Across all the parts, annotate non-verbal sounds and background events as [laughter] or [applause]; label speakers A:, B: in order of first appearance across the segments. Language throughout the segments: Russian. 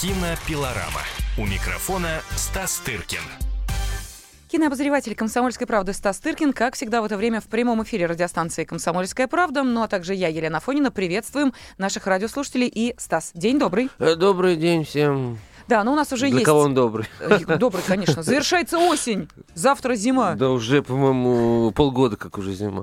A: Кинопилорама. У микрофона Стас Тыркин.
B: Кинообозреватель «Комсомольской правды» Стас Тыркин, как всегда в это время в прямом эфире радиостанции «Комсомольская правда». Ну а также я, Елена Фонина, приветствуем наших радиослушателей и Стас. День добрый.
C: Э, добрый день всем.
B: Да, но у нас уже
C: Для
B: есть...
C: кого он добрый?
B: Э, Добрый, конечно. Завершается осень. Завтра зима.
C: Да уже, по-моему, полгода как уже зима.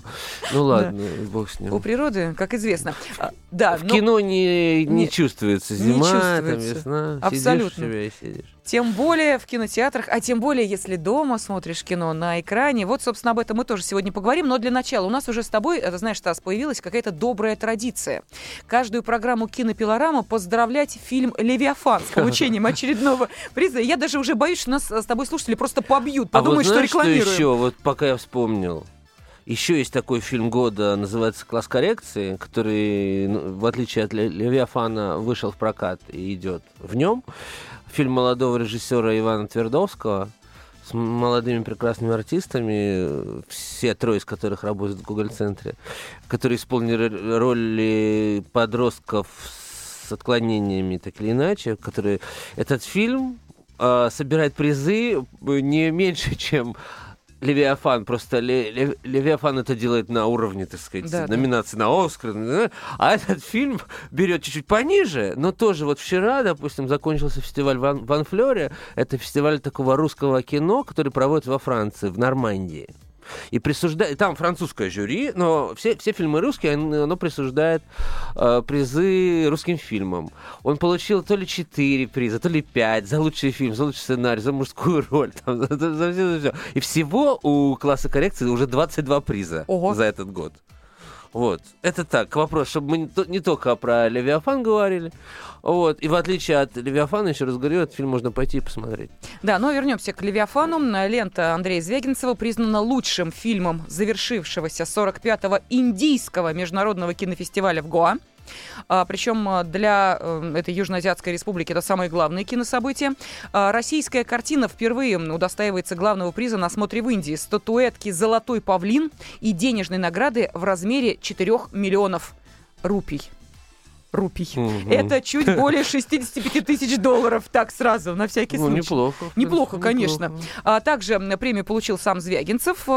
C: Ну ладно, бог с ним.
B: У природы, как известно. А, Да,
C: В
B: но
C: кино не, не,
B: Не-
C: чувствуется
B: не
C: зима, там
B: чувствуется.
C: весна.
B: Абсолютно.
C: Сидишь у себя и сидишь.
B: Тем более в кинотеатрах, а тем более, если дома смотришь кино на экране. Вот, собственно, об этом мы тоже сегодня поговорим. Но для начала у нас уже с тобой, это знаешь, Стас, появилась какая-то добрая традиция. Каждую программу «Кинопилорама» поздравлять фильм «Левиафан» с получением [laughs] очередного приза. Я даже уже боюсь, что нас с тобой слушатели просто побьют,
C: а вот
B: подумают, что
C: знаешь,
B: рекламируем.
C: еще, вот пока я вспомнил, еще есть такой фильм года, называется «Класс коррекции», который, ну, в отличие от Ле- «Левиафана», вышел в прокат и идет в нем. Фильм молодого режиссера Ивана Твердовского с молодыми прекрасными артистами, все трое из которых работают в Google-центре, которые исполнили роли подростков с отклонениями, так или иначе, которые... Этот фильм э, собирает призы не меньше, [laughs] чем Левиафан. Просто Ле- Ле- Левиафан это делает на уровне, так сказать,
B: Да, да.
C: номинации на Оскар. да, А этот фильм берет чуть-чуть пониже, но тоже вот вчера, допустим, закончился фестиваль Ван, Ван Флёре. Это фестиваль такого русского кино, который проводят во Франции, в Нормандии. И присуждает, там французское жюри, но все, все фильмы русские, оно, присуждает э, призы русским фильмам. Он получил то ли 4 приза, то ли 5 за лучший фильм, за лучший сценарий, за мужскую [laughs] роль. там, за, за- за всё, за всё. И всего у класса коррекции уже 22 приза
B: Ого.
C: за этот год. Вот. Это так, к вопросу, чтобы мы не только про Левиафан говорили. Вот. И в отличие от Левиафана, еще раз говорю, этот фильм можно пойти и посмотреть.
B: Да, но вернемся к «Левиафану». Лента Андрея Звягинцева признана лучшим фильмом завершившегося 45-го индийского международного кинофестиваля в Гоа. А, причем а, для э, этой Южноазиатской республики это самое главное кинособытие. А, российская картина впервые удостаивается главного приза на смотре в Индии. Статуэтки «Золотой павлин» и денежной награды в размере 4 миллионов рупий. Рупий.
C: Мгм.
B: Это чуть более 65 тысяч долларов. Так сразу, на всякий
C: Ну,
B: случай.
C: неплохо. в
B: Неплохо,
C: принципе,
B: конечно.
C: неплохо.
B: А также м, премию получил сам Звягинцев,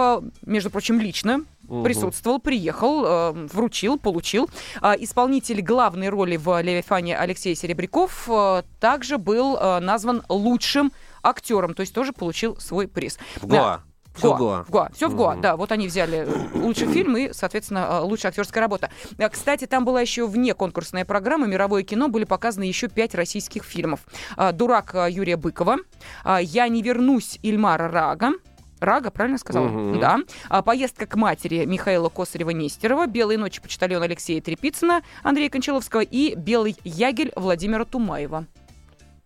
B: между прочим, лично
C: Мгм.
B: присутствовал, приехал, э, вручил, получил. А, Исполнитель главной роли в «Левиафане» Алексей Серебряков э, также был э, назван лучшим актером, то есть тоже получил свой приз.
C: В. Гоа.
B: В
C: Всё
B: Гоа. В Гоа. Все в Гоа, да. Вот они взяли лучший [clears throat] фильм и, соответственно, лучшая актерская работа. Кстати, там была еще вне конкурсная программа «Мировое кино». Были показаны еще пять российских фильмов. «Дурак» Юрия Быкова, «Я не вернусь» Ильмара Рага, Рага, правильно сказала?
C: Мгм.
B: Да. А, «Поездка к матери» Михаила Косарева-Нестерова, «Белые ночи» почтальона Алексея Трепицына, Андрея Кончаловского и «Белый ягель» Владимира Тумаева.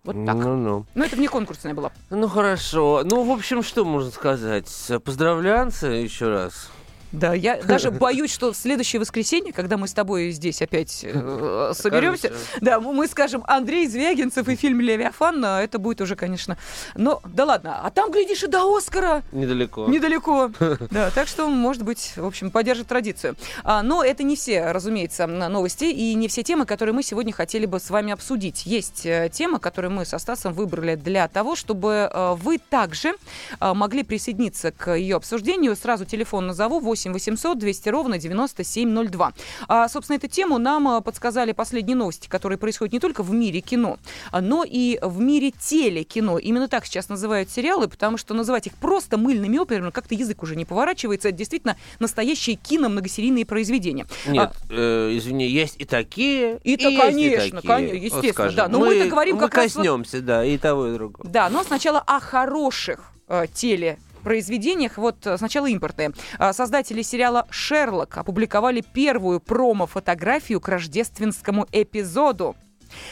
B: Вот так.
C: Ну-ну.
B: Но это вне конкурсная была.
C: Ну хорошо. Ну, в общем, что можно сказать? Поздравляться еще раз.
B: Да, я [laughs] даже боюсь, что в следующее воскресенье, когда мы с тобой здесь опять э, соберемся, да, мы скажем Андрей Звягинцев и фильм «Левиафан», это будет уже, конечно... Но, да ладно, а там, глядишь, и до Оскара
C: Недалеко.
B: недалеко. [laughs] Да, так что, может быть, в общем, поддержит традицию. А, но это не все, разумеется, новости и не все темы, которые мы сегодня хотели бы с вами обсудить. Есть э, тема, которую мы со Стасом выбрали для того, чтобы э, вы также могли присоединиться к ее обсуждению. Сразу телефон назову 8 800 200 ровно 9702. А, собственно, эту тему нам э, подсказали последние новости, которые происходят не только в мире кино, а, но и в мире телекино. Именно так сейчас называют сериалы, потому что называть их просто мыльными операми как-то язык уже не поворачивается. Это действительно настоящие кино-многосерийные произведения.
C: Нет, э, извини, есть и такие.
B: И то,
C: есть
B: конечно,
C: такие.
B: конечно,
C: Вот
B: естественно,
C: скажем.
B: да. Но мы-то говорим
C: мы
B: как раз вот-
C: коснемся, да, и того, и другого.
B: Да, но сначала о хороших э, теле произведениях. Вот э, сначала импортные. А, Создатели сериала «Шерлок» опубликовали первую промо-фотографию к рождественскому эпизоду.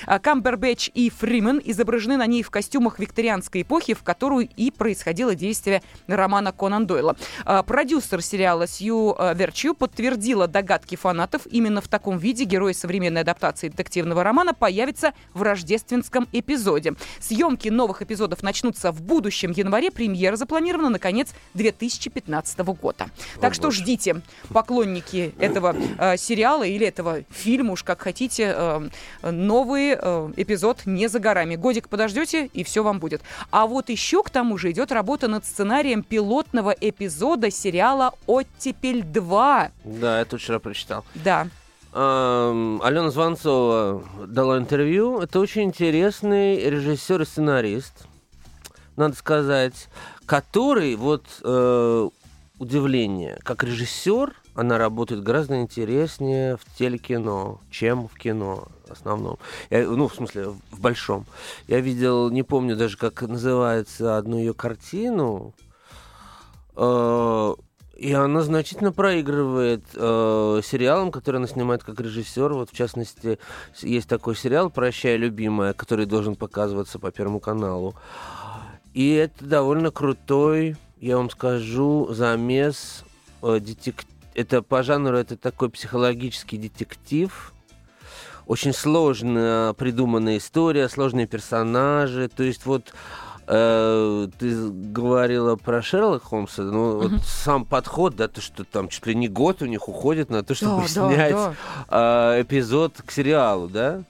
B: А Камбербэтч и Фримен изображены на ней в костюмах викторианской эпохи, в которую и происходило действие романа Конан Дойла. А, Продюсер сериала Сью э, Верчью подтвердила догадки фанатов. Именно в таком виде герой современной адаптации детективного романа появится в рождественском эпизоде. Съемки новых эпизодов начнутся в будущем январе. Премьера запланирована на конец 2015 года. Так что ждите, поклонники этого э, сериала или этого фильма, уж как хотите, э, новую новый э, эпизод не за горами. Годик подождете, и все вам будет. А вот еще к тому же идет работа над сценарием пилотного эпизода сериала «Оттепель 2».
C: Да, я тут вчера прочитал.
B: Да.
C: Эм, Алена Званцова дала интервью. Это очень интересный режиссер и сценарист, надо сказать, который, вот э, удивление, как режиссер, она работает гораздо интереснее в телекино, чем в кино основном. Я, ну, в смысле, в большом. Я видел, не помню даже, как называется одну ее картину. Э, и она значительно проигрывает э, сериалам, которые она снимает как режиссер. Вот, в частности, есть такой сериал «Прощай, любимая», который должен показываться по Первому каналу. И это довольно крутой, я вам скажу, замес э, детектив. Это по жанру это такой психологический детектив. Очень сложно придуманная история, сложные персонажи. То есть вот Э, ты говорила про Шерлока Холмса, ну угу. вот сам подход, да, то, что там чуть ли не год у них уходит на то, чтобы да, снять да, да. Э, эпизод к сериалу, да?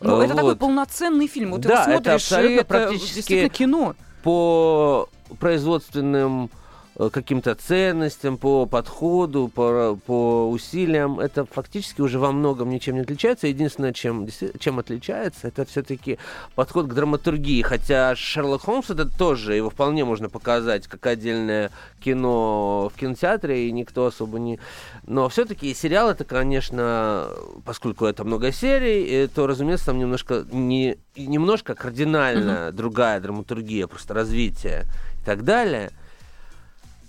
B: Ну, это вот. такой полноценный фильм. Вот да, ты смотришь, это абсолютно это действительно кино.
C: По производственным Э, каким-то ценностям, по подходу, по, по усилиям. Это фактически уже во многом ничем не отличается. Единственное, чем, чем отличается, это все-таки подход к драматургии. Хотя Шерлок Холмс это тоже, его вполне можно показать как отдельное кино в кинотеатре, и никто особо не... Но все-таки сериал это, конечно, поскольку это много серий, то, разумеется, там немножко, не, немножко кардинально mm-hmm. другая драматургия, просто развитие и так далее –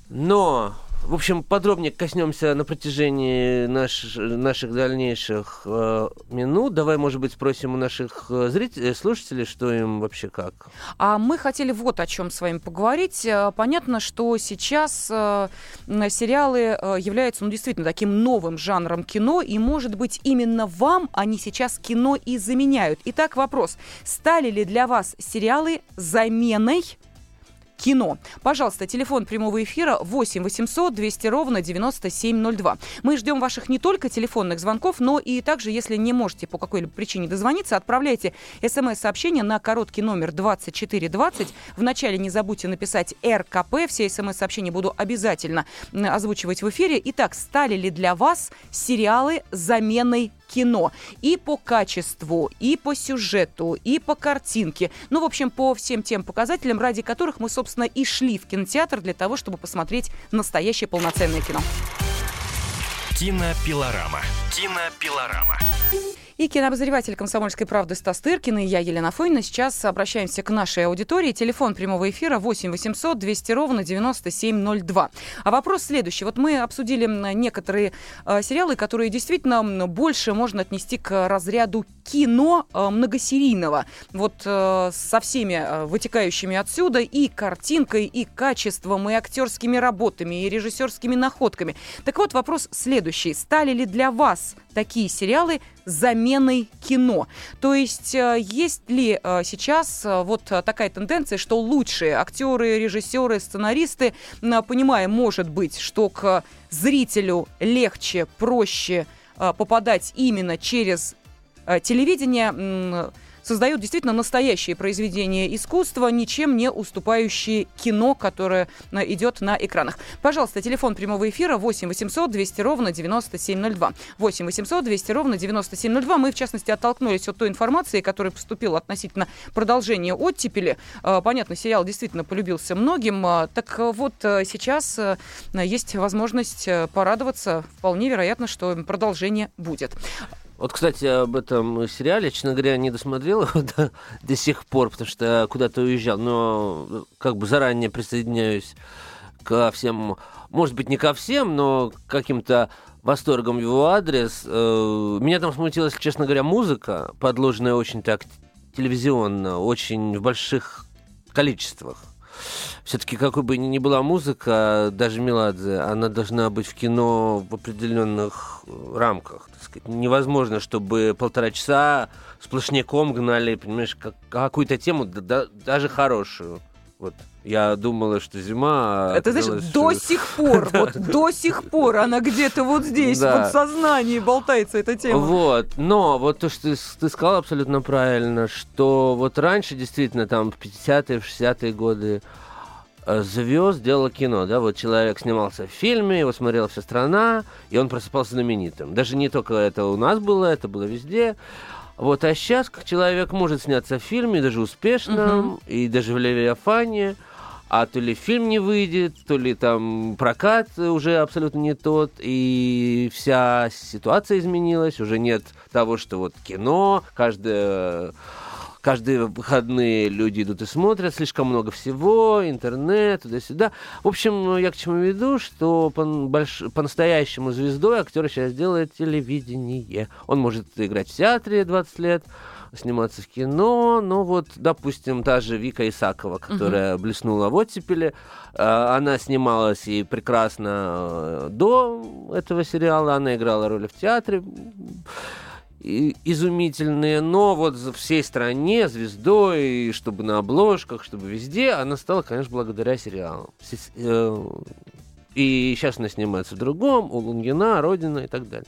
C: но, в общем, подробнее коснемся на протяжении наш, наших дальнейших э, минут. Давай, может быть, спросим у наших э, зрителей, слушателей, что им вообще как.
B: А мы хотели вот о чем с вами поговорить. Э, понятно, что сейчас э, сериалы э, являются, ну, действительно, таким новым жанром кино, и, может быть, именно вам они сейчас кино и заменяют. Итак, вопрос. Стали ли для вас сериалы заменой кино. Пожалуйста, телефон прямого эфира 8 800 200 ровно 9702. Мы ждем ваших не только телефонных звонков, но и также, если не можете по какой-либо причине дозвониться, отправляйте смс-сообщение на короткий номер 2420. Вначале не забудьте написать РКП. Все смс-сообщения буду обязательно озвучивать в эфире. Итак, стали ли для вас сериалы заменой кино. И по качеству, и по сюжету, и по картинке. Ну, в общем, по всем тем показателям, ради которых мы, собственно, и шли в кинотеатр для того, чтобы посмотреть настоящее полноценное кино.
A: Кинопилорама. Кинопилорама
B: и кинообозреватель «Комсомольской правды» Стас Тыркин и я, Елена Фойна. Сейчас обращаемся к нашей аудитории. Телефон прямого эфира 8 800 200 ровно 9702. А вопрос следующий. Вот мы обсудили некоторые э, сериалы, которые действительно больше можно отнести к разряду кино э, многосерийного. Вот э, со всеми э, вытекающими отсюда и картинкой, и качеством, и актерскими работами, и режиссерскими находками. Так вот, вопрос следующий. Стали ли для вас такие сериалы заменой кино. То есть э, есть ли э, сейчас э, вот такая тенденция, что лучшие актеры, режиссеры, сценаристы, понимая, может быть, что к зрителю легче, проще попадать именно через телевидение, создают действительно настоящие произведения искусства, ничем не уступающие кино, которое э, идет на экранах. Пожалуйста, телефон прямого эфира 8 800 200 ровно 9702. 8 800 200 ровно 9702. Мы, в частности, оттолкнулись от той информации, которая поступила относительно продолжения оттепели. Э, понятно, сериал действительно полюбился многим. Э, так вот, сейчас есть возможность порадоваться. Вполне вероятно, что продолжение будет.
C: Вот, кстати, об этом сериале, честно говоря, не досмотрел его [laughs] до, до сих пор, потому что куда-то уезжал, но как бы заранее присоединяюсь ко всем, может быть, не ко всем, но каким-то восторгом его адрес. Э, меня там смутила, честно говоря, музыка, подложенная очень так телевизионно, очень в больших количествах все-таки какой бы ни была музыка, даже Меладзе, она должна быть в кино в определенных э, рамках. Так сказать. Невозможно, чтобы полтора часа сплошняком гнали, понимаешь, как, какую-то тему, да, даже хорошую Вот я думала, что зима. а
B: Это, знаешь,
C: оказалось,
B: до
C: что-
B: сих пор, [laughs] вот до сих пор она где-то вот здесь,
C: Да.
B: вот в сознании болтается эта тема.
C: Вот, но вот то, что ты, ты сказал абсолютно правильно, что вот раньше действительно там в 50-е, в 60-е годы звезд делала кино, да, вот человек снимался в фильме, его смотрела вся страна, и он просыпался знаменитым. Даже не только это у нас было, это было везде. Вот, а сейчас как человек может сняться в фильме, даже успешном, и даже в Левиафане, а то ли фильм не выйдет, то ли там прокат уже абсолютно не тот, и вся ситуация изменилась, уже нет того, что вот кино, каждое Каждые выходные люди идут и смотрят, слишком много всего, интернет, туда-сюда. В общем, я к чему веду, что по- больш- по-настоящему звездой актер сейчас делает телевидение. Он может играть в театре 20 лет, сниматься в кино, но вот, допустим, та же Вика Исакова, которая блеснула в оттепели, э, она снималась и прекрасно э, до этого сериала, она играла роли в театре, изумительные, но вот всей стране звездой, и чтобы на обложках, чтобы везде, она стала, конечно, благодаря сериалам. Э, И сейчас она снимается в другом, у Лунгина, Родина и так далее.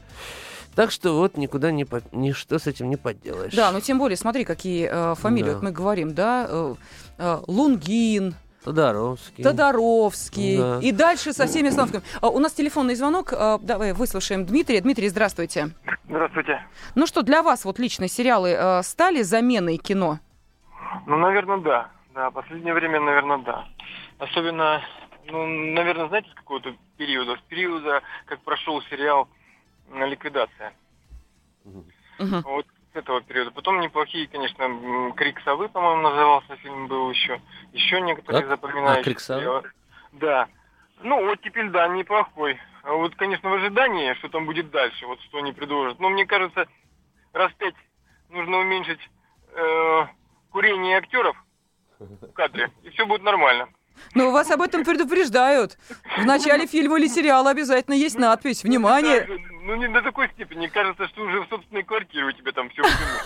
C: Так что вот никуда не по- ничто с этим не подделаешь.
B: Да, ну тем более, смотри, какие э, фамилии,
C: Да.
B: вот мы говорим, да, э, э, Лунгин,
C: Тодоровский.
B: Тодоровский
C: Да.
B: и дальше со всеми остановками. А, У нас телефонный звонок, э, давай выслушаем Дмитрия. Дмитрий, здравствуйте.
D: Здравствуйте.
B: Ну что, для вас вот лично сериалы э, стали заменой кино?
D: Ну, наверное, да. Да, последнее время, наверное, да. Особенно, ну, наверное, знаете, с какого-то периода? С периода, как прошел сериал «Ликвидация».
B: Мгм.
D: Вот этого периода. Потом неплохие, конечно, «Крик совы», по-моему, назывался фильм был еще. Еще некоторые
C: Как?
D: запоминающие.
C: А, «Крик совы»?
D: Да. Ну, вот теперь, да, неплохой. А вот, конечно, в ожидании, что там будет дальше, вот что они предложат. Но мне кажется, раз пять нужно уменьшить э, курение актеров в кадре, и все будет нормально.
B: Ну, вас об этом предупреждают. В начале фильма или сериала обязательно есть надпись «Внимание!»
D: Ну, Ну, не до такой степени. Кажется, что уже в собственной квартире у тебя там все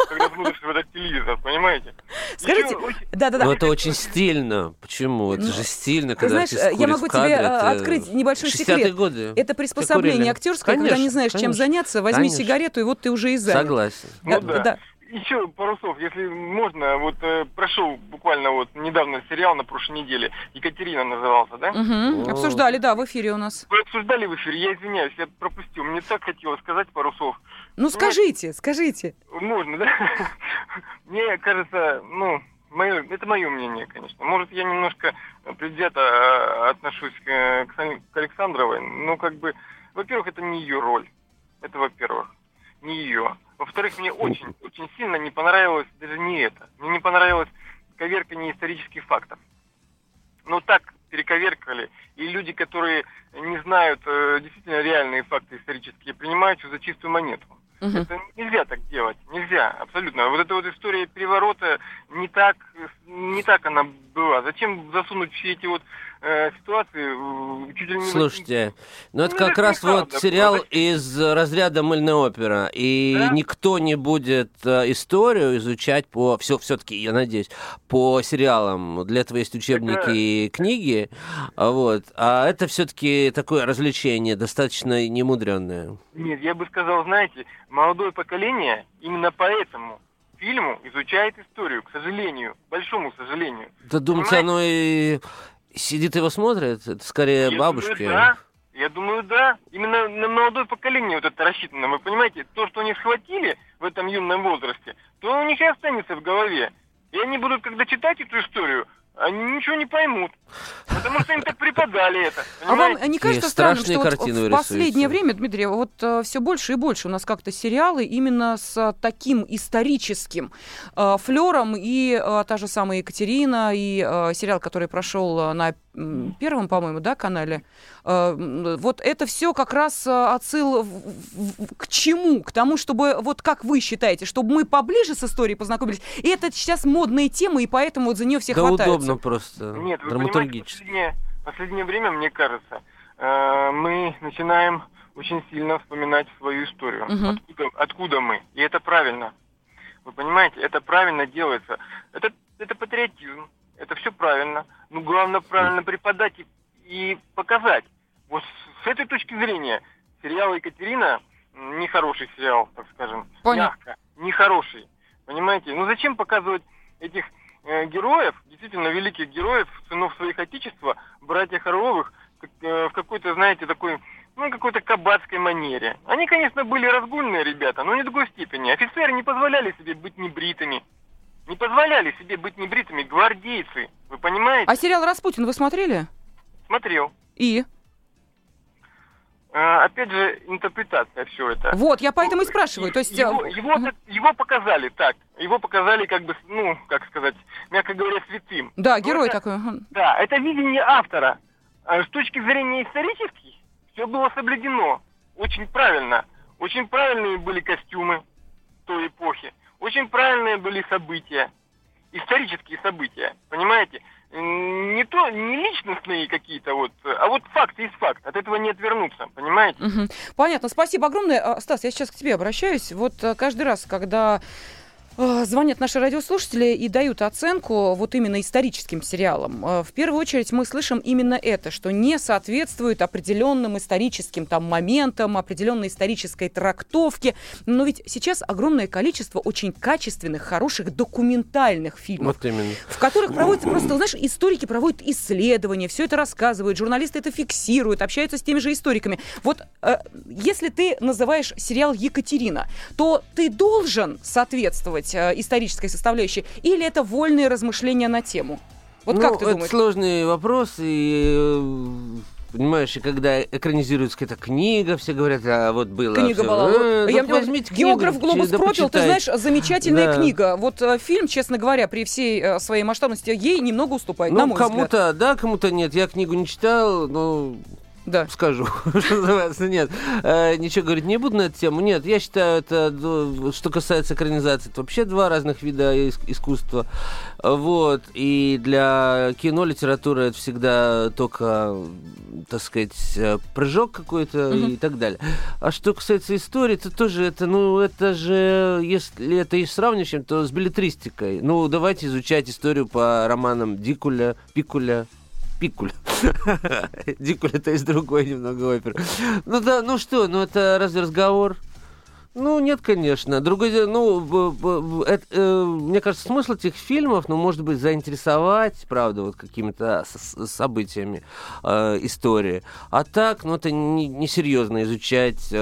D: когда смотришь в этот телевизор, понимаете?
B: Скажите, да-да-да.
C: Но это очень стильно. Почему? Это же стильно, когда
B: знаешь, э, я могу тебе, э, открыть небольшой
C: 60-е
B: секрет.
C: годы.
B: Это приспособление актерское, когда не знаешь, чем заняться, возьми сигарету, и вот ты уже и занят.
C: Согласен.
D: Ну
B: да.
D: Еще пару слов, если можно. Вот э, прошел буквально вот недавно сериал на прошлой неделе. Екатерина назывался, да?
C: О.
B: Обсуждали, да, в эфире у нас.
D: Вы обсуждали в эфире, я извиняюсь, я пропустил. Мне так хотелось сказать пару слов.
B: Ну, скажите, скажите.
D: Можно, да? [laughs] Мне кажется, ну, мое, это мое мнение, конечно. Может, я немножко предвзято э, отношусь к, э, к Сан- к Александровой. Ну, как бы, во-первых, это не ее роль. Это во-первых. Не ее. Во-вторых, мне очень, очень сильно не понравилось даже не это. Мне не понравилось коверкание исторических фактов. Ну, так перековеркали. И люди, которые не знают э, действительно реальные факты исторические, принимают все за чистую монету. Это нельзя так делать, нельзя, абсолютно. Вот эта вот история переворота не так, не так она была. Зачем засунуть все эти вот э, ситуации чуть ли не...
C: Слушайте, ну это
D: Ну,
C: как
D: это
C: раз вот
D: неправда,
C: сериал
D: правда.
C: из разряда мыльная опера, и
D: Да?
C: никто не будет э, историю изучать по все все-таки, я надеюсь, по сериалам. Для этого есть учебники
D: Это-
C: и книги, вот. А это все-таки такое развлечение достаточно немудренное.
D: Нет, я бы сказал, знаете, молодое поколение именно поэтому фильму изучает историю, к сожалению, большому сожалению.
C: Да думаете, оно и сидит его смотрит? Это скорее
D: Я
C: бабушки.
D: думаю, да. Я думаю, да. Именно на молодое поколение вот это рассчитано. Вы понимаете, то, что они схватили в этом юном возрасте, то у них и останется в голове. И они будут, когда читать эту историю, они ничего не поймут. Потому что им так преподали это.
B: А вам
D: Понимаете?
B: не кажется странным, что вот в
C: вырисуются.
B: последнее время, Дмитрий, вот все больше и больше у нас как-то сериалы именно с а, таким историческим э, флером, и э, та же самая Екатерина, и э, сериал, который прошел э, на первом, по-моему, да, канале, э, вот это все как раз э, отсыл к чему? К тому, чтобы, вот как вы считаете, чтобы мы поближе с историей познакомились, и это сейчас модная тема, и поэтому вот за нее все
C: Да
B: хватаются.
C: удобно просто,
D: Нет, вы
C: драматургически.
D: последнее, последнее время, мне кажется, э, мы начинаем очень сильно вспоминать свою историю.
B: Мгм.
D: Откуда, откуда мы. И это правильно. Вы понимаете, это правильно делается. Это, это патриотизм. Это все правильно. Ну, главное правильно преподать и, и показать. Вот с, с этой точки зрения сериал «Екатерина» нехороший сериал, так скажем.
B: Понятно.
D: Мягко. Нехороший. Понимаете? Ну зачем показывать этих э, героев, действительно великих героев, сынов своих отечества, братья Орловых, как, э, в какой-то, знаете, такой, ну, какой-то кабацкой манере. Они, конечно, были разгульные ребята, но не до такой степени. Офицеры не позволяли себе быть небритыми. Не позволяли себе быть небритыми гвардейцы. Вы понимаете?
B: А сериал «Распутин» вы смотрели?
D: Смотрел.
B: И?
D: А, опять же, интерпретация все это.
B: Вот, я поэтому и спрашиваю. То есть... э,
D: его, его,
B: мгм.
D: так- его показали так. Его показали, как бы, ну, как сказать, мягко говоря, святым.
B: Да,
D: Ну,
B: герой
D: это-
B: такой.
D: Да, это видение автора. А С точки зрения исторических, все было соблюдено. Очень правильно. Очень правильные были костюмы той эпохи. Очень правильные были события. Исторические события. Понимаете? Не то, не личностные какие-то вот, а вот факт есть факт. От этого не отвернуться. Понимаете?
B: Мгм. Понятно, спасибо огромное. А, Стас, я сейчас к тебе обращаюсь. Вот э, каждый раз, когда звонят наши радиослушатели и дают оценку вот именно историческим сериалам, э, в первую очередь мы слышим именно это, что не соответствует определенным историческим там моментам, определенной исторической трактовке. Но ведь сейчас огромное количество очень качественных, хороших документальных фильмов
C: Вот именно.
B: в которых проводятся просто, знаешь, историки проводят исследования, все это рассказывают, журналисты это фиксируют, общаются с теми же историками. Вот э, если ты называешь сериал «Екатерина», то ты должен соответствовать э, исторической составляющей или это вольные размышления на тему? Вот
C: ну,
B: как ты
C: это
B: думаешь?
C: сложный вопрос, и э, понимаешь, и когда экранизируется какая-то книга, все говорят, а вот было.
B: Книга была.
C: э,
B: Я вот
C: возьмите книгу,
B: Географ Глобус
C: да
B: пропил, ты знаешь, замечательная
C: Да.
B: книга. Вот э, фильм, честно говоря, при всей э, своей масштабности ей немного уступает, на
C: Ну,
B: мой взгляд.
C: кому-то да, кому-то нет. Я книгу не читал, но
B: Да.
C: скажу, [laughs] что называется, нет. Э, ничего говорить не буду на эту тему. Нет, я считаю, это, ну, что касается экранизации, это вообще два разных вида ис- искусства. Вот. И для кино, литературы это всегда только, так сказать, э, прыжок какой-то и так далее. А что касается истории, то тоже это, ну, это же, если это и сравнивать, с чем, то с билетристикой. Ну, давайте изучать историю по романам Дикуля, Пикуля, Пикуль. [laughs] Дикуль это из другой немного оперы. Ну да, ну что, ну это разве разговор? Ну, нет, конечно. Другое дело, ну, это, э, мне кажется, смысл этих фильмов, ну, может быть, заинтересовать, правда, вот какими-то событиями э, истории. А так, ну, это не- несерьезно изучать э,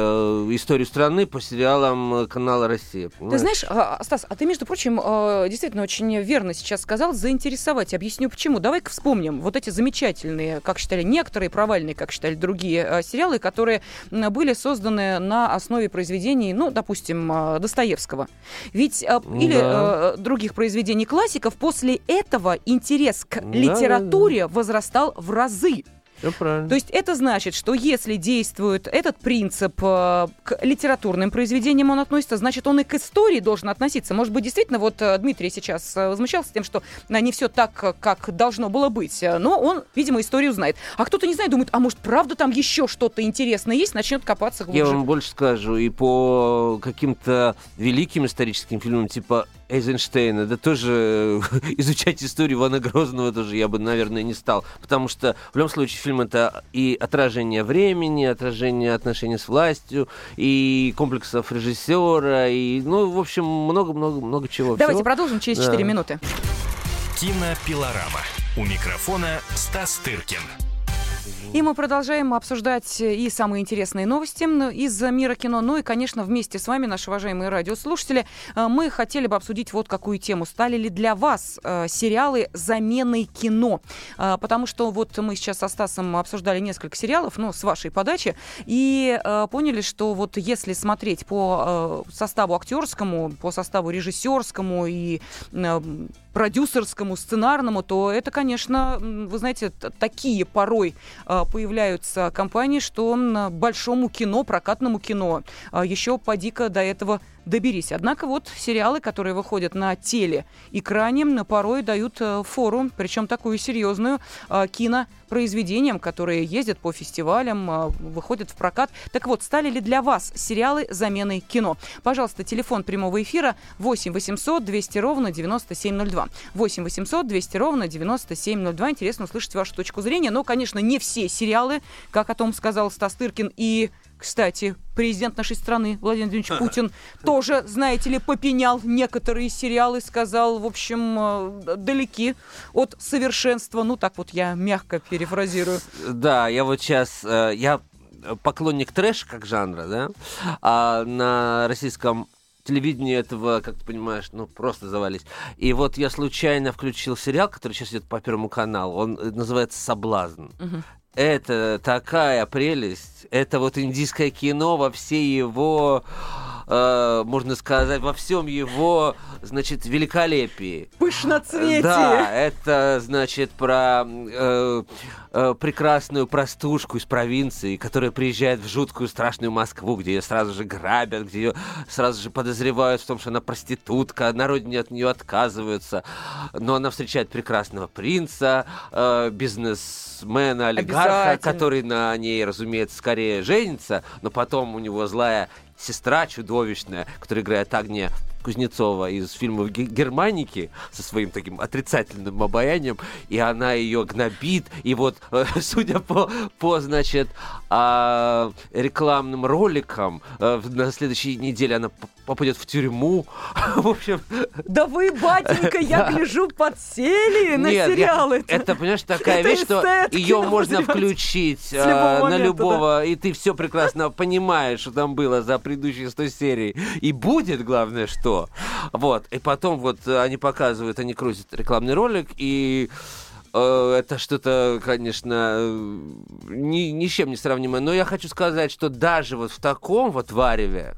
C: историю страны по сериалам э, канала «Россия».
B: Ты
C: понимаешь?
B: знаешь, а, Стас, а ты, между прочим, э, действительно очень верно сейчас сказал, заинтересовать. Объясню почему. Давай-ка вспомним вот эти замечательные, как считали некоторые, провальные, как считали другие э, сериалы, которые были созданы на основе произведений, ну, допустим, э, Достоевского. Ведь э, или
C: Да.
B: э, других произведений классиков, после этого интерес к
C: Да,
B: литературе возрастал в разы.
C: Правильно.
B: То есть это значит, что если действует этот принцип э, к литературным произведениям он относится, значит, он и к истории должен относиться. Может быть, действительно, вот э, Дмитрий сейчас э, возмущался тем, что э, не все так, как должно было быть. Но он, видимо, историю знает. А кто-то не знает, думает, а может, правда там еще что-то интересное есть, начнет копаться глубже.
C: Я вам больше скажу, и по каким-то великим историческим фильмам, типа Эйзенштейна, да тоже [laughs] изучать историю Ивана Грозного тоже я бы, наверное, не стал. Потому что в любом случае фильм это и отражение времени, отражение отношений с властью, и комплексов режиссера, и, ну, в общем, много-много-много чего.
B: Давайте
C: всего.
B: продолжим через
C: Да.
B: 4 минуты.
A: Кинопилорама. У микрофона Стас Тыркин.
B: И мы продолжаем обсуждать и самые интересные новости из мира кино. Ну и, конечно, вместе с вами, наши уважаемые радиослушатели, э, мы хотели бы обсудить вот какую тему. Стали ли для вас э, сериалы заменой кино? Э, Потому что вот мы сейчас со Стасом обсуждали несколько сериалов, ну, с вашей подачи, и э, поняли, что вот если смотреть по э, составу актерскому, по составу режиссерскому и э, продюсерскому, сценарному, то это, конечно, вы знаете, такие порой а, появляются компании, что большому кино, прокатному кино. А, еще поди-ка до этого доберись. Однако вот сериалы, которые выходят на телеэкране, порой дают э, фору, причем такую серьезную, э, кинопроизведениям, которые ездят по фестивалям, э, выходят в прокат. Так вот, стали ли для вас сериалы заменой кино? Пожалуйста, телефон прямого эфира 8 800 200 ровно 9702. 8 800 200 ровно 9702. Интересно услышать вашу точку зрения. Но, конечно, не все сериалы, как о том сказал Стас Тыркин и кстати, президент нашей страны Владимир Владимирович [laughs] Путин тоже, знаете ли, попенял некоторые сериалы, сказал, в общем, э, далеки от совершенства. Ну, так вот я мягко перефразирую.
C: Да, я вот сейчас, э, я поклонник трэша как жанра, да, а на российском телевидении этого, как ты понимаешь, ну, просто завались. И вот я случайно включил сериал, который сейчас идет по Первому каналу. Он э, называется «Соблазн». Угу это такая прелесть. Это вот индийское кино во всей его, э, можно сказать, во всем его, значит, великолепии.
B: Пышноцветие.
C: Да, это, значит, про э, э, прекрасную простушку из провинции, которая приезжает в жуткую страшную Москву, где ее сразу же грабят, где ее сразу же подозревают в том, что она проститутка, на родине от нее отказываются, но она встречает прекрасного принца, э, бизнесмена, олигарха, который на ней, разумеется, скорее женится, но потом у него злая сестра чудовищная, которая играет Агния Кузнецова из фильмов Германики со своим таким отрицательным обаянием, и она ее гнобит, и вот, [laughs] судя по, по значит, а, рекламным роликам, э, на следующей неделе она попадет в тюрьму. [laughs] в общем...
B: Да вы, батенька, я [laughs] гляжу, подсели на сериалы.
C: это, понимаешь, такая вещь, что ее можно включить э, на любого, и ты все прекрасно понимаешь, что там было за предыдущие 100 серий. И будет, главное, что. Вот. И потом вот они показывают, они крутят рекламный ролик, и Э, это что-то, конечно, ни, ни с чем не сравнимое. Но я хочу сказать, что даже вот в таком вот вареве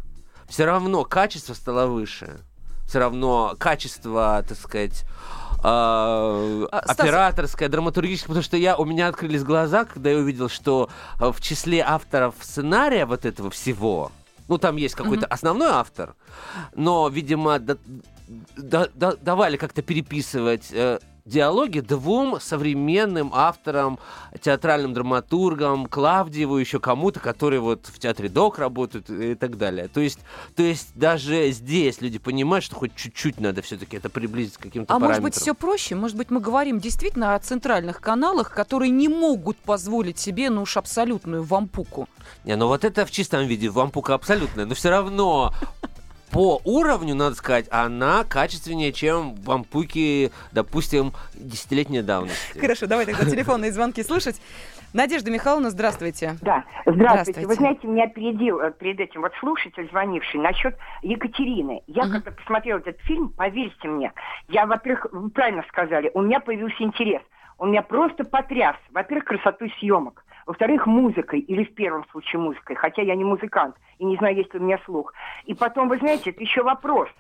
C: все равно качество стало выше. Все равно качество, так сказать, э, а, операторское, драматургическое, потому что я, у меня открылись глаза, когда я увидел, что в числе авторов сценария вот этого всего, ну, там есть какой-то mm-hmm. основной автор, но, видимо, да, да, да, давали как-то переписывать э, диалоги двум современным авторам, театральным драматургам, Клавдиеву, еще кому-то, которые вот в театре ДОК работают и так далее. То есть, то есть даже здесь люди понимают, что хоть чуть-чуть надо все-таки это приблизить к каким-то
B: а
C: параметрам.
B: А может быть все проще? Может быть мы говорим действительно о центральных каналах, которые не могут позволить себе, ну уж абсолютную вампуку?
C: Не, ну вот это в чистом виде вампука абсолютная, но все равно по уровню, надо сказать, она качественнее, чем вампуки, допустим, десятилетней давности.
B: Хорошо, давай тогда [laughs] телефонные звонки слушать. Надежда Михайловна, здравствуйте.
E: Да, здравствуйте. здравствуйте. Вы знаете, меня опередил э, перед этим вот слушатель, звонивший, насчет Екатерины. Я угу. когда посмотрела этот фильм, поверьте мне, я, во-первых, вы правильно сказали, у меня появился интерес. Он меня просто потряс. Во-первых, красотой съемок. Во-вторых, музыкой, или в первом случае музыкой, хотя я не музыкант и не знаю, есть ли у меня слух. И потом, вы знаете, это еще вопрос –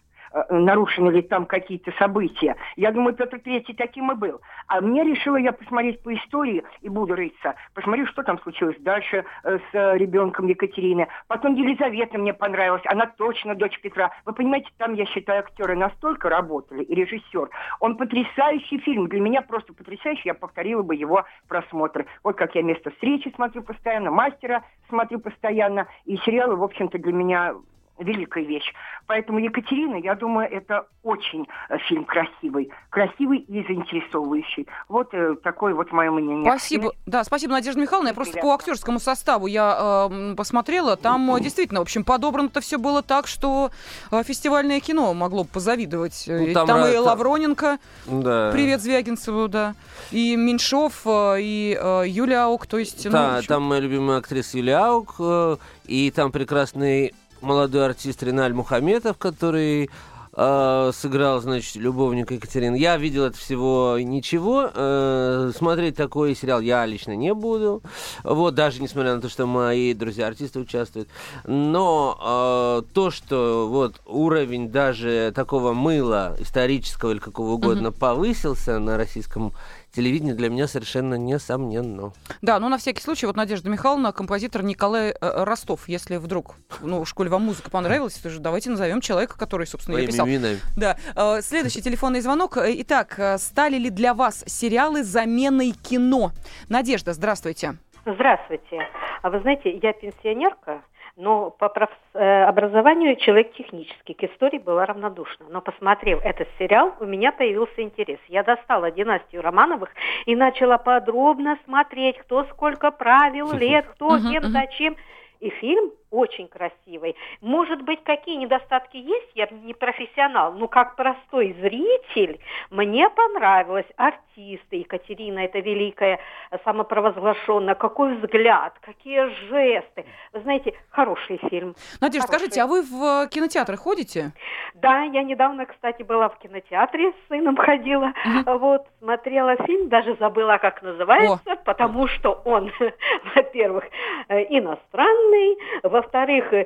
E: нарушены ли там какие-то события. Я думаю, Петр Третий таким и был. А мне решила я посмотреть по истории и буду рыться. Посмотрю, что там случилось дальше э, с э, ребенком Екатерины. Потом Елизавета мне понравилась. Она точно дочь Петра. Вы понимаете, там, я считаю, актеры настолько работали, и режиссер. Он потрясающий фильм. Для меня просто потрясающий. Я повторила бы его просмотр. Вот как я «Место встречи» смотрю постоянно, «Мастера» смотрю постоянно. И сериалы, в общем-то, для меня великая вещь. Поэтому Екатерина, я думаю, это очень э, фильм красивый. Красивый и заинтересовывающий. Вот э, такое вот мое мнение.
B: Спасибо. Да, спасибо, Надежда Михайловна. Я просто по актерскому составу я э, посмотрела. Там э, действительно, в общем, подобрано-то все было так, что э, фестивальное кино могло бы позавидовать. Ну, там там и Лавроненко, да. привет Звягинцеву, да, и Меньшов, и э, Юлия Аук. То есть,
C: да, ну, там моя любимая актриса Юлия Аук, э, и там прекрасный молодой артист Риналь Мухаметов, который э, сыграл, значит, любовника Екатерины. Я видел это всего ничего. Э, смотреть такой сериал я лично не буду. Вот, даже несмотря на то, что мои друзья-артисты участвуют. Но э, то, что вот уровень даже такого мыла исторического или какого угодно mm-hmm. повысился на российском телевидение для меня совершенно несомненно.
B: Да, ну на всякий случай, вот Надежда Михайловна, композитор Николай э, Ростов. Если вдруг ну, в школе вам музыка понравилась, то же давайте назовем человека, который, собственно, ее писал.
C: Именами.
B: Да. Э, следующий телефонный звонок. Э, Итак, э, стали ли для вас сериалы заменой кино? Надежда, здравствуйте.
F: Здравствуйте. А вы знаете, я пенсионерка, но по э, образованию человек технический, к истории была равнодушна. Но посмотрев этот сериал, у меня появился интерес. Я достала династию Романовых и начала подробно смотреть, кто сколько правил, лет, кто, кем, зачем. И фильм очень красивый. Может быть, какие недостатки есть, я не профессионал, но как простой зритель мне понравилось. Артисты, Екатерина, это великая, самопровозглашенная, какой взгляд, какие жесты. Вы знаете, хороший фильм.
B: Надежда,
F: Хороший.
B: скажите, а вы в э, кинотеатры ходите?
F: Да, я недавно, кстати, была в кинотеатре, с сыном ходила, вот, смотрела фильм, даже забыла, как называется, потому что он, [laughs] во-первых, э, иностранный, во-вторых, э,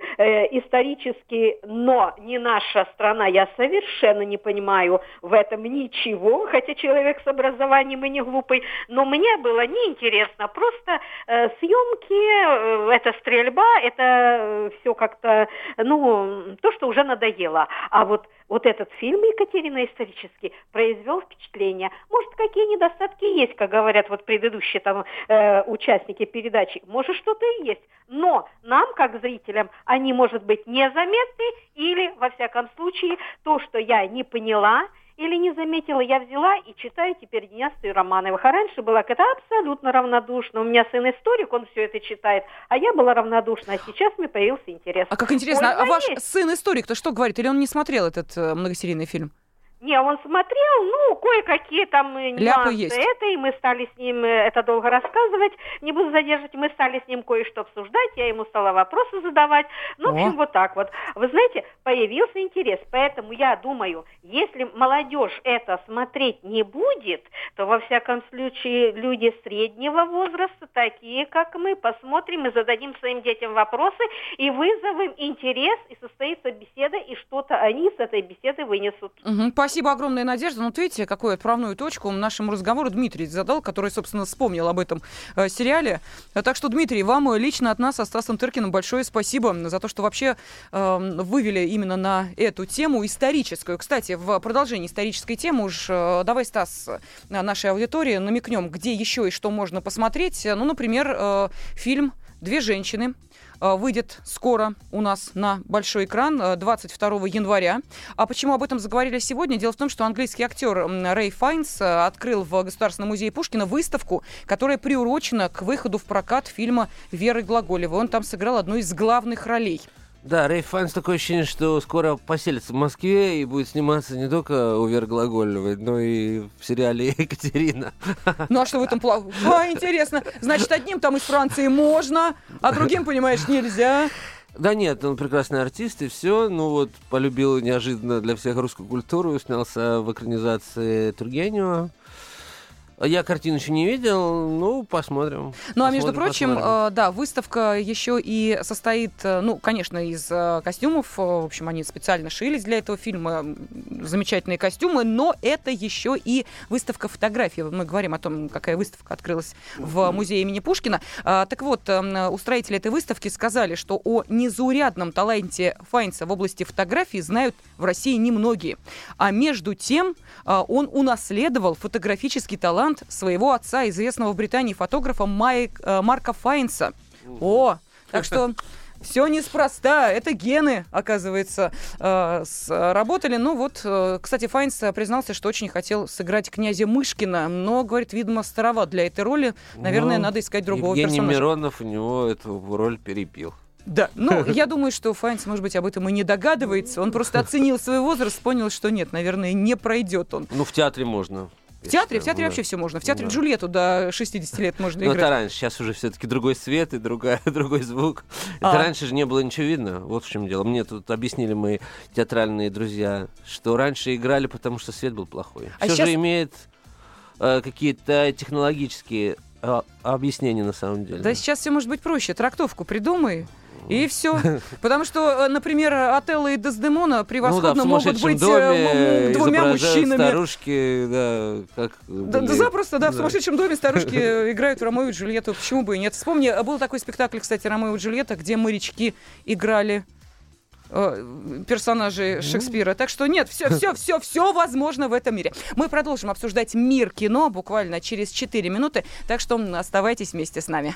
F: исторический, но не наша страна, я совершенно не понимаю в этом ничего, хотя человек с образованием и не глупый, но мне было неинтересно, просто э, съемки, э, это стрельба, это все как-то, ну, то, что уже надоело. А вот, вот этот фильм Екатерина исторический произвел впечатление. Может, какие недостатки есть, как говорят вот предыдущие там э, участники передачи. Может, что-то и есть. Но нам, как зрителям, они, может быть, незаметны или, во всяком случае, то, что я не поняла, или не заметила, я взяла и читаю теперь династию Романовых. А раньше была к это абсолютно равнодушна. У меня сын историк, он все это читает, а я была равнодушна, а сейчас мне появился интерес.
B: А как интересно, а
F: Ольга
B: ваш сын историк-то что говорит? Или он не смотрел этот э, многосерийный фильм?
F: Не, он смотрел, ну, кое-какие там э,
B: Ляпы
F: нюансы
B: есть.
F: это, и мы стали с ним, э, это долго рассказывать, не буду задерживать, мы стали с ним кое-что обсуждать, я ему стала вопросы задавать, ну, в
B: О.
F: общем, вот так вот. Вы знаете, появился интерес, поэтому я думаю, если молодежь это смотреть не будет, то, во всяком случае, люди среднего возраста, такие, как мы, посмотрим и зададим своим детям вопросы, и вызовем интерес, и состоится беседа, и что-то они с этой беседы вынесут.
B: Мгм, Спасибо огромное, Надежда. Ну, вот видите, какую отправную точку нашему разговору Дмитрий задал, который, собственно, вспомнил об этом э, сериале. Э, Так что, Дмитрий, вам э, лично от нас со Стасом Тыркиным большое спасибо за то, что вообще э, вывели именно на эту тему историческую. Кстати, в продолжении исторической темы уж э, давай, Стас, э, нашей аудитории намекнем, где еще и что можно посмотреть. Ну, например, э, фильм «Две женщины» выйдет скоро у нас на большой экран э, 22 января. А почему об этом заговорили сегодня? Дело в том, что английский актер Рэй Файнс э, открыл в Государственном музее Пушкина выставку, которая приурочена к выходу в прокат фильма Веры Глаголевой. Он там сыграл одну из главных ролей.
C: Да, Рэй Файнс такое ощущение, что скоро поселится в Москве и будет сниматься не только у Веры Глаголевой, но и в сериале [laughs] «Екатерина».
B: Ну а что в этом плохого? А, интересно. Значит, одним там из Франции можно, а другим, понимаешь, нельзя.
C: Да нет, он прекрасный артист и все. Ну вот, полюбил неожиданно для всех русскую культуру, снялся в экранизации Тургенева. Я картину еще не видел, ну, посмотрим.
B: Ну, а между прочим,
C: посмотрим.
B: э, да, выставка еще и состоит, э, ну, конечно, из э, костюмов. В общем, они специально шились для этого фильма. Замечательные костюмы, но это еще и выставка фотографий. Мы говорим о том, какая выставка открылась в музее имени Пушкина. А, Так вот, устроители этой выставки сказали, что о незаурядном таланте Файнца в области фотографии знают в России немногие. А между тем, а, он унаследовал фотографический талант своего отца, известного в Британии фотографа Майк- э, Марка Файнса. О, так что все неспроста. Это гены, оказывается, э, работали. Ну вот, э, кстати, Файнс э, признался, что очень хотел сыграть князя Мышкина, но, говорит, видимо, староват для этой роли. Наверное,
C: Ну,
B: надо искать другого
C: Евгений
B: персонажа.
C: Миронов у него эту роль перепил.
B: Да, ну, [laughs] я думаю, что Файнс, может быть, об этом и не догадывается. Он просто [laughs] оценил свой возраст, понял, что нет, наверное, не пройдет он.
C: Ну, в театре можно.
B: В театре, в театре вообще все можно. В театре Джульетту до 60 лет можно
C: Ну, это
B: играть.
C: раньше. Сейчас уже все-таки другой свет и другая, [laughs] другой звук.
B: А.
C: Это раньше же не было ничего видно. Вот в чем дело. Мне тут объяснили мои театральные друзья, что раньше играли, потому что свет был плохой.
B: А
C: Все
B: щас-
C: же имеет э, какие-то технологические э, объяснения на самом деле.
B: Да сейчас все может быть проще. Трактовку придумай. И все. [laughs] Потому что, э, например, Отелло и Дездемона превосходно ну, да, могут быть доме двумя мужчинами.
C: старушки, да, как...
B: Да, да, запросто, да, в сумасшедшем доме старушки [laughs] играют Ромео и Джульетту. Почему бы и нет? Вспомни, был такой спектакль, кстати, Ромео и Джульетта, где морячки играли Э, персонажей Шекспира. Так что нет, все, все, все, все возможно в этом мире. Мы продолжим обсуждать мир кино буквально через 4 минуты, так что оставайтесь вместе с нами.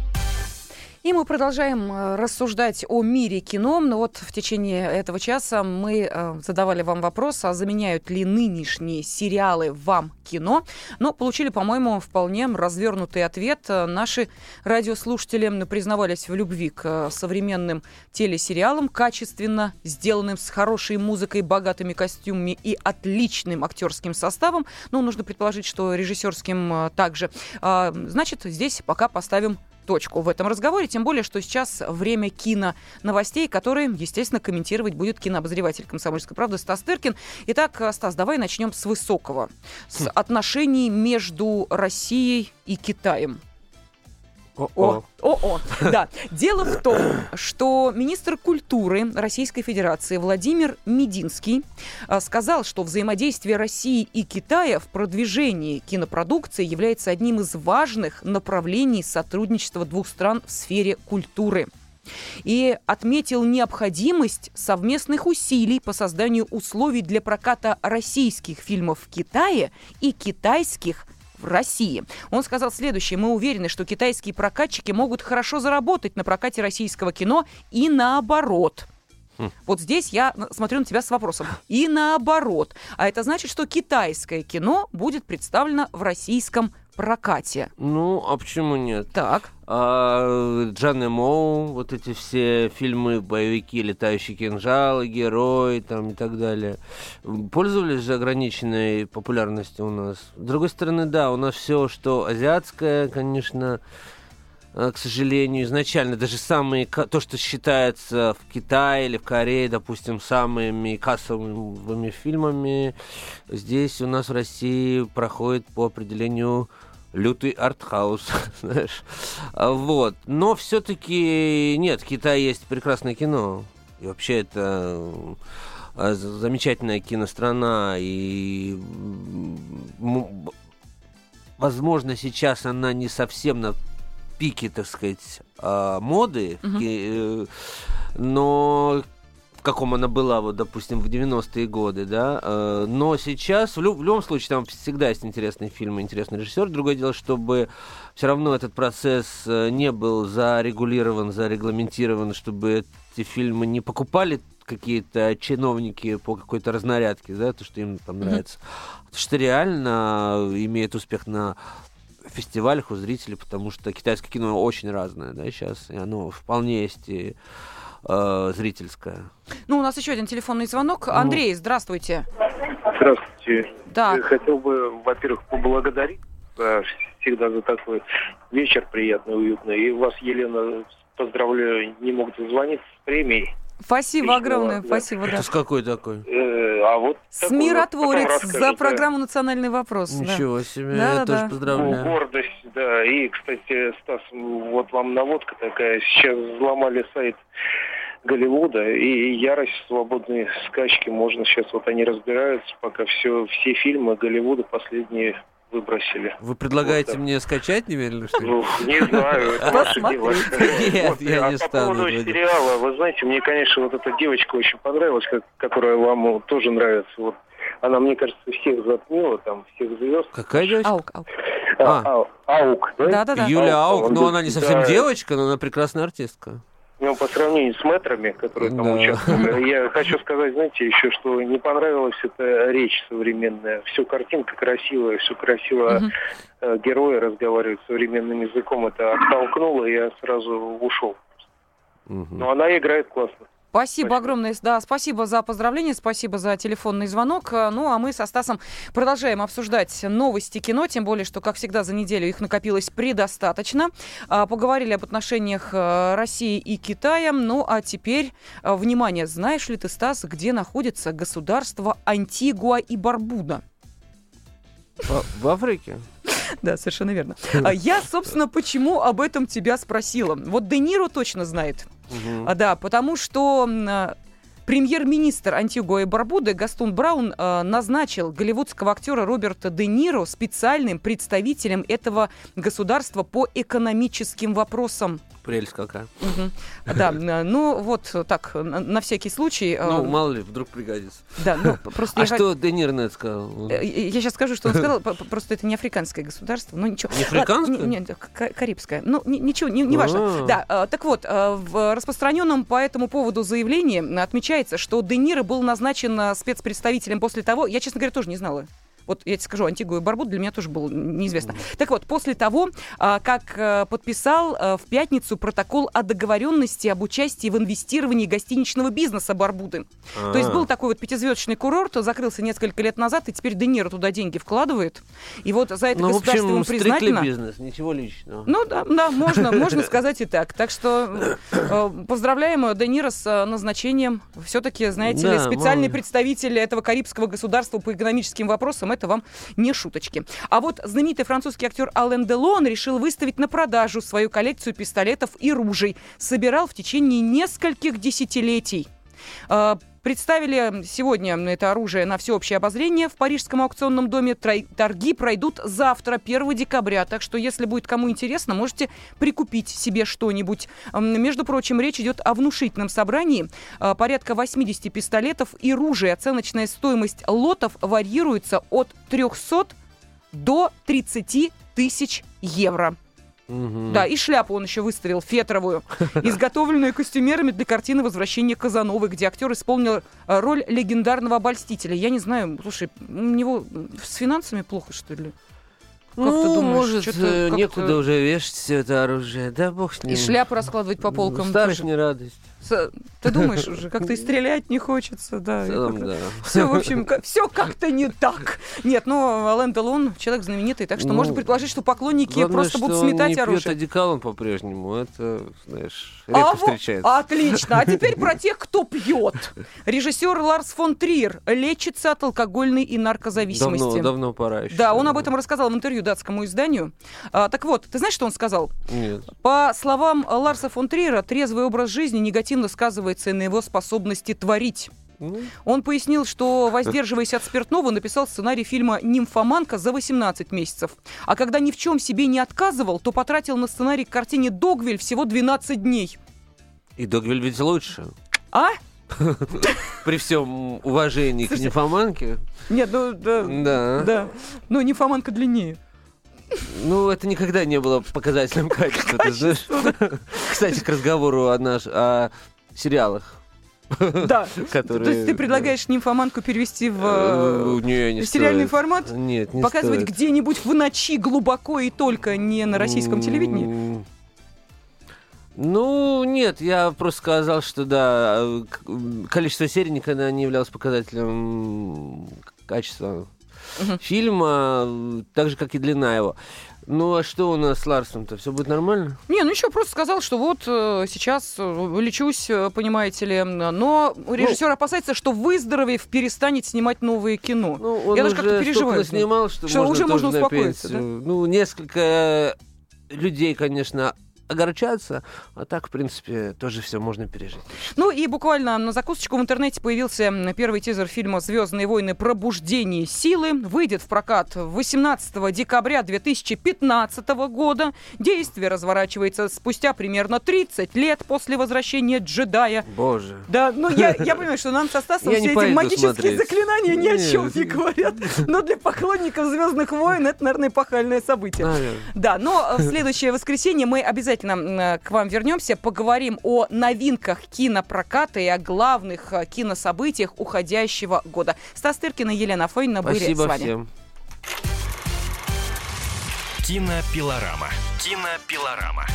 B: И мы продолжаем э, рассуждать о мире кино. Но вот в течение этого часа мы э, задавали вам вопрос, а заменяют ли нынешние сериалы вам кино? Но получили, по-моему, вполне развернутый ответ. Наши радиослушатели признавались в любви к современным телесериалам, качественно сделанным, с хорошей музыкой, богатыми костюмами и отличным актерским составом. Ну, нужно предположить, что режиссерским э, также. А, значит, здесь пока поставим точку в этом разговоре, тем более, что сейчас время кино новостей, которые, естественно, комментировать будет кинообозреватель «Комсомольской правды» Стас Тыркин. Итак, Стас, давай начнем с высокого, с хм. отношений между Россией и Китаем. О-о. О-о. Да. Дело в том, что министр культуры Российской Федерации Владимир Мединский а, сказал, что взаимодействие России и Китая в продвижении кинопродукции является одним из важных направлений сотрудничества двух стран в сфере культуры и отметил необходимость совместных усилий по созданию условий для проката российских фильмов в Китае и китайских в России. Он сказал следующее. Мы уверены, что китайские прокатчики могут хорошо заработать на прокате российского кино и наоборот. Хм. Вот здесь я смотрю на тебя с вопросом. И наоборот. А это значит, что китайское кино будет представлено в российском прокате.
C: Ну, а почему нет?
B: Так.
C: А, Джан Моу, вот эти все фильмы, боевики, летающие кинжалы, герой там и так далее, пользовались же ограниченной популярностью у нас. С другой стороны, да, у нас все, что азиатское, конечно, а, к сожалению, изначально даже самые, то, что считается в Китае или в Корее, допустим, самыми кассовыми фильмами, здесь у нас в России проходит по определению лютый артхаус, [laughs] знаешь. А, вот. Но все-таки нет, в Китае есть прекрасное кино. И вообще это а, замечательная кинострана. И возможно, сейчас она не совсем на пике, так сказать, а, моды, uh-huh. но в каком она была, вот, допустим, в 90-е годы, да, э, но сейчас, в, лю- в любом случае, там всегда есть интересные фильмы, интересный режиссер. Другое дело, чтобы все равно этот процесс э, не был зарегулирован, зарегламентирован, чтобы эти фильмы не покупали какие-то чиновники по какой-то разнарядке, да, то, что им там нравится. Mm-hmm. Что реально имеет успех на фестивалях у зрителей, потому что китайское кино очень разное, да, сейчас, и оно вполне есть и э, зрительская.
B: Ну, у нас еще один телефонный звонок. Ну. Андрей, здравствуйте.
G: Здравствуйте. Да. Я хотел бы, во-первых, поблагодарить всегда за такой вечер приятный, уютный. И вас, Елена, поздравляю, не мог дозвониться с премией.
B: Спасибо огромное, да. спасибо. Да.
C: Это с какой такой?
G: Э, а вот
B: с миротворец за программу «Национальный вопрос».
C: Ничего да. себе, да, я да, тоже да. поздравляю.
G: Ну, гордость, да. И, кстати, Стас, вот вам наводка такая. Сейчас взломали сайт Голливуда и ярость свободные скачки можно сейчас вот они разбираются пока все все фильмы Голливуда последние выбросили.
C: Вы предлагаете вот, мне скачать немедленно, что ли?
G: Ну, не знаю, это ваше дело.
C: Нет, я не стану.
G: По поводу сериала, вы знаете, мне, конечно, вот эта девочка очень понравилась, которая вам тоже нравится. Вот она, мне кажется, всех затмила, там, всех звезд.
C: Какая девочка?
B: Аук, Аук.
G: А, а, Аук, да?
B: Да-да-да.
C: Юля Аук, но она не совсем девочка, но она прекрасная артистка.
G: Ну, по сравнению с мэтрами, которые там да. участвовали, я хочу сказать, знаете, еще, что не понравилась эта речь современная. Все картинка красивая, все красиво. Угу. Герои разговаривают современным языком. Это оттолкнуло, и я сразу ушел. Угу. Но она играет классно.
B: Спасибо, спасибо огромное. Да, спасибо за поздравление, спасибо за телефонный звонок. Ну, а мы со Стасом продолжаем обсуждать новости кино, тем более, что, как всегда, за неделю их накопилось предостаточно. А, поговорили об отношениях э, России и Китая. Ну, а теперь, э, внимание, знаешь ли ты, Стас, где находится государство Антигуа и Барбуда?
C: В, в Африке? [laughs]
B: Да, совершенно верно. А я, собственно, почему об этом тебя спросила? Вот Де Ниро точно знает. А, да, потому что Премьер-министр Антигуа и Барбуды Гастон Браун э, назначил голливудского актера Роберта Де Ниро специальным представителем этого государства по экономическим вопросам.
C: Прелесть какая.
B: Угу. Да, [laughs] ну вот так, на всякий случай.
C: Ну, мало ли, вдруг пригодится.
B: Да, ну [laughs] просто...
C: А что Де Ниро на это сказал?
B: Я сейчас скажу, что он сказал, просто это не африканское государство, ну ничего.
C: Не африканское?
B: Нет, карибское. Ну, ничего, не важно. Да, так вот, в распространенном по этому поводу заявлении отмечается, что Де Ниро был назначен спецпредставителем после того, я, честно говоря, тоже не знала вот я тебе скажу, Антигу и Барбут для меня тоже было неизвестно. Mm-hmm. Так вот, после того, а, как э, подписал э, в пятницу протокол о договоренности об участии в инвестировании гостиничного бизнеса Барбуды. А-а-а. То есть был такой вот пятизвездочный курорт, закрылся несколько лет назад, и теперь Де туда деньги вкладывает. И вот за это ну, государство ему признательно.
C: бизнес, ничего личного.
B: Ну да, да, можно, [laughs] можно сказать и так. Так что э, поздравляем Де с назначением. Все-таки, знаете ли, специальный представитель этого карибского государства по экономическим вопросам это вам не шуточки. А вот знаменитый французский актер Ален Делон решил выставить на продажу свою коллекцию пистолетов и ружей. Собирал в течение нескольких десятилетий. Представили сегодня это оружие на всеобщее обозрение в Парижском аукционном доме. Торги пройдут завтра, 1 декабря. Так что, если будет кому интересно, можете прикупить себе что-нибудь. Между прочим, речь идет о внушительном собрании. А, порядка 80 пистолетов и ружей. Оценочная стоимость лотов варьируется от 300 до 30 тысяч евро. Угу. Да, и шляпу он еще выставил, фетровую, [laughs] изготовленную костюмерами для картины «Возвращение Казановы», где актер исполнил э, роль легендарного обольстителя. Я не знаю, слушай, у него с финансами плохо, что ли?
C: Как ну, ты думаешь, может, э, некуда уже вешать все это оружие. Да бог с ним.
B: И шляпу раскладывать по полкам.
C: Старость не радость.
B: Ты думаешь уже, [laughs] как-то и стрелять не хочется, да. Все, в общем, [laughs] все как-то не так. Нет, ну, Ален Делон человек знаменитый, так что ну, можно предположить, что поклонники
C: главное,
B: просто будут сметать
C: он
B: не оружие.
C: Пьет одеколон по-прежнему, это, знаешь, редко а встречается.
B: Отлично. А теперь про тех, кто пьет. [laughs] Режиссер Ларс фон Триер лечится от алкогольной и наркозависимости.
C: Давно, давно пора еще.
B: Да, он об этом рассказал в интервью датскому изданию. А, так вот, ты знаешь, что он сказал?
C: Нет.
B: По словам Ларса фон Триера, трезвый образ жизни негативно негативно сказывается на его способности творить. Ну. Он пояснил, что, воздерживаясь от спиртного, написал сценарий фильма «Нимфоманка» за 18 месяцев. А когда ни в чем себе не отказывал, то потратил на сценарий к картине «Догвиль» всего 12 дней.
C: И «Догвиль» ведь лучше.
B: А? [laughs]
C: При всем уважении к «Нимфоманке».
B: Нет, ну да.
C: Да.
B: Да. Но «Нимфоманка» длиннее.
C: Ну, это никогда не было показателем [laughs] качества, ты знаешь. [laughs] Кстати, к разговору о, наш, о сериалах.
B: Да. [laughs] Которые... То есть ты предлагаешь нимфоманку перевести в, э, не, не сериальный стоит. формат?
C: Нет, не
B: Показывать где-нибудь в ночи глубоко и только не на российском телевидении?
C: Ну, нет, я просто сказал, что да, количество серий никогда не являлось показателем качества угу. фильма, так же, как и длина его. Ну а что у нас с Ларсом-то? Все будет нормально?
B: Не, ну еще просто сказал, что вот э, сейчас э, лечусь, э, понимаете ли. Но режиссер ну, опасается, что выздоровев, перестанет снимать новые кино.
C: Ну, он Я даже как-то переживаю. снимал, что, что можно уже можно успокоиться. Да? Ну, несколько людей, конечно, огорчаться, а так, в принципе, тоже все можно пережить.
B: Ну и буквально на закусочку в интернете появился первый тизер фильма «Звездные войны. Пробуждение силы». Выйдет в прокат 18 декабря 2015 года. Действие разворачивается спустя примерно 30 лет после возвращения джедая.
C: Боже.
B: Да, ну я, [laughs] я понимаю, что нам со Стасом все эти магические смотреть. заклинания ни о чем не говорят. Но для поклонников «Звездных войн» это, наверное, эпохальное событие. Наверное. Да, но в следующее воскресенье мы обязательно обязательно к вам вернемся, поговорим о новинках кинопроката и о главных э, кинособытиях уходящего года. Стас Тыркин и Елена Фойна были с вами. Всем.
A: Кинопилорама. Кинопилорама.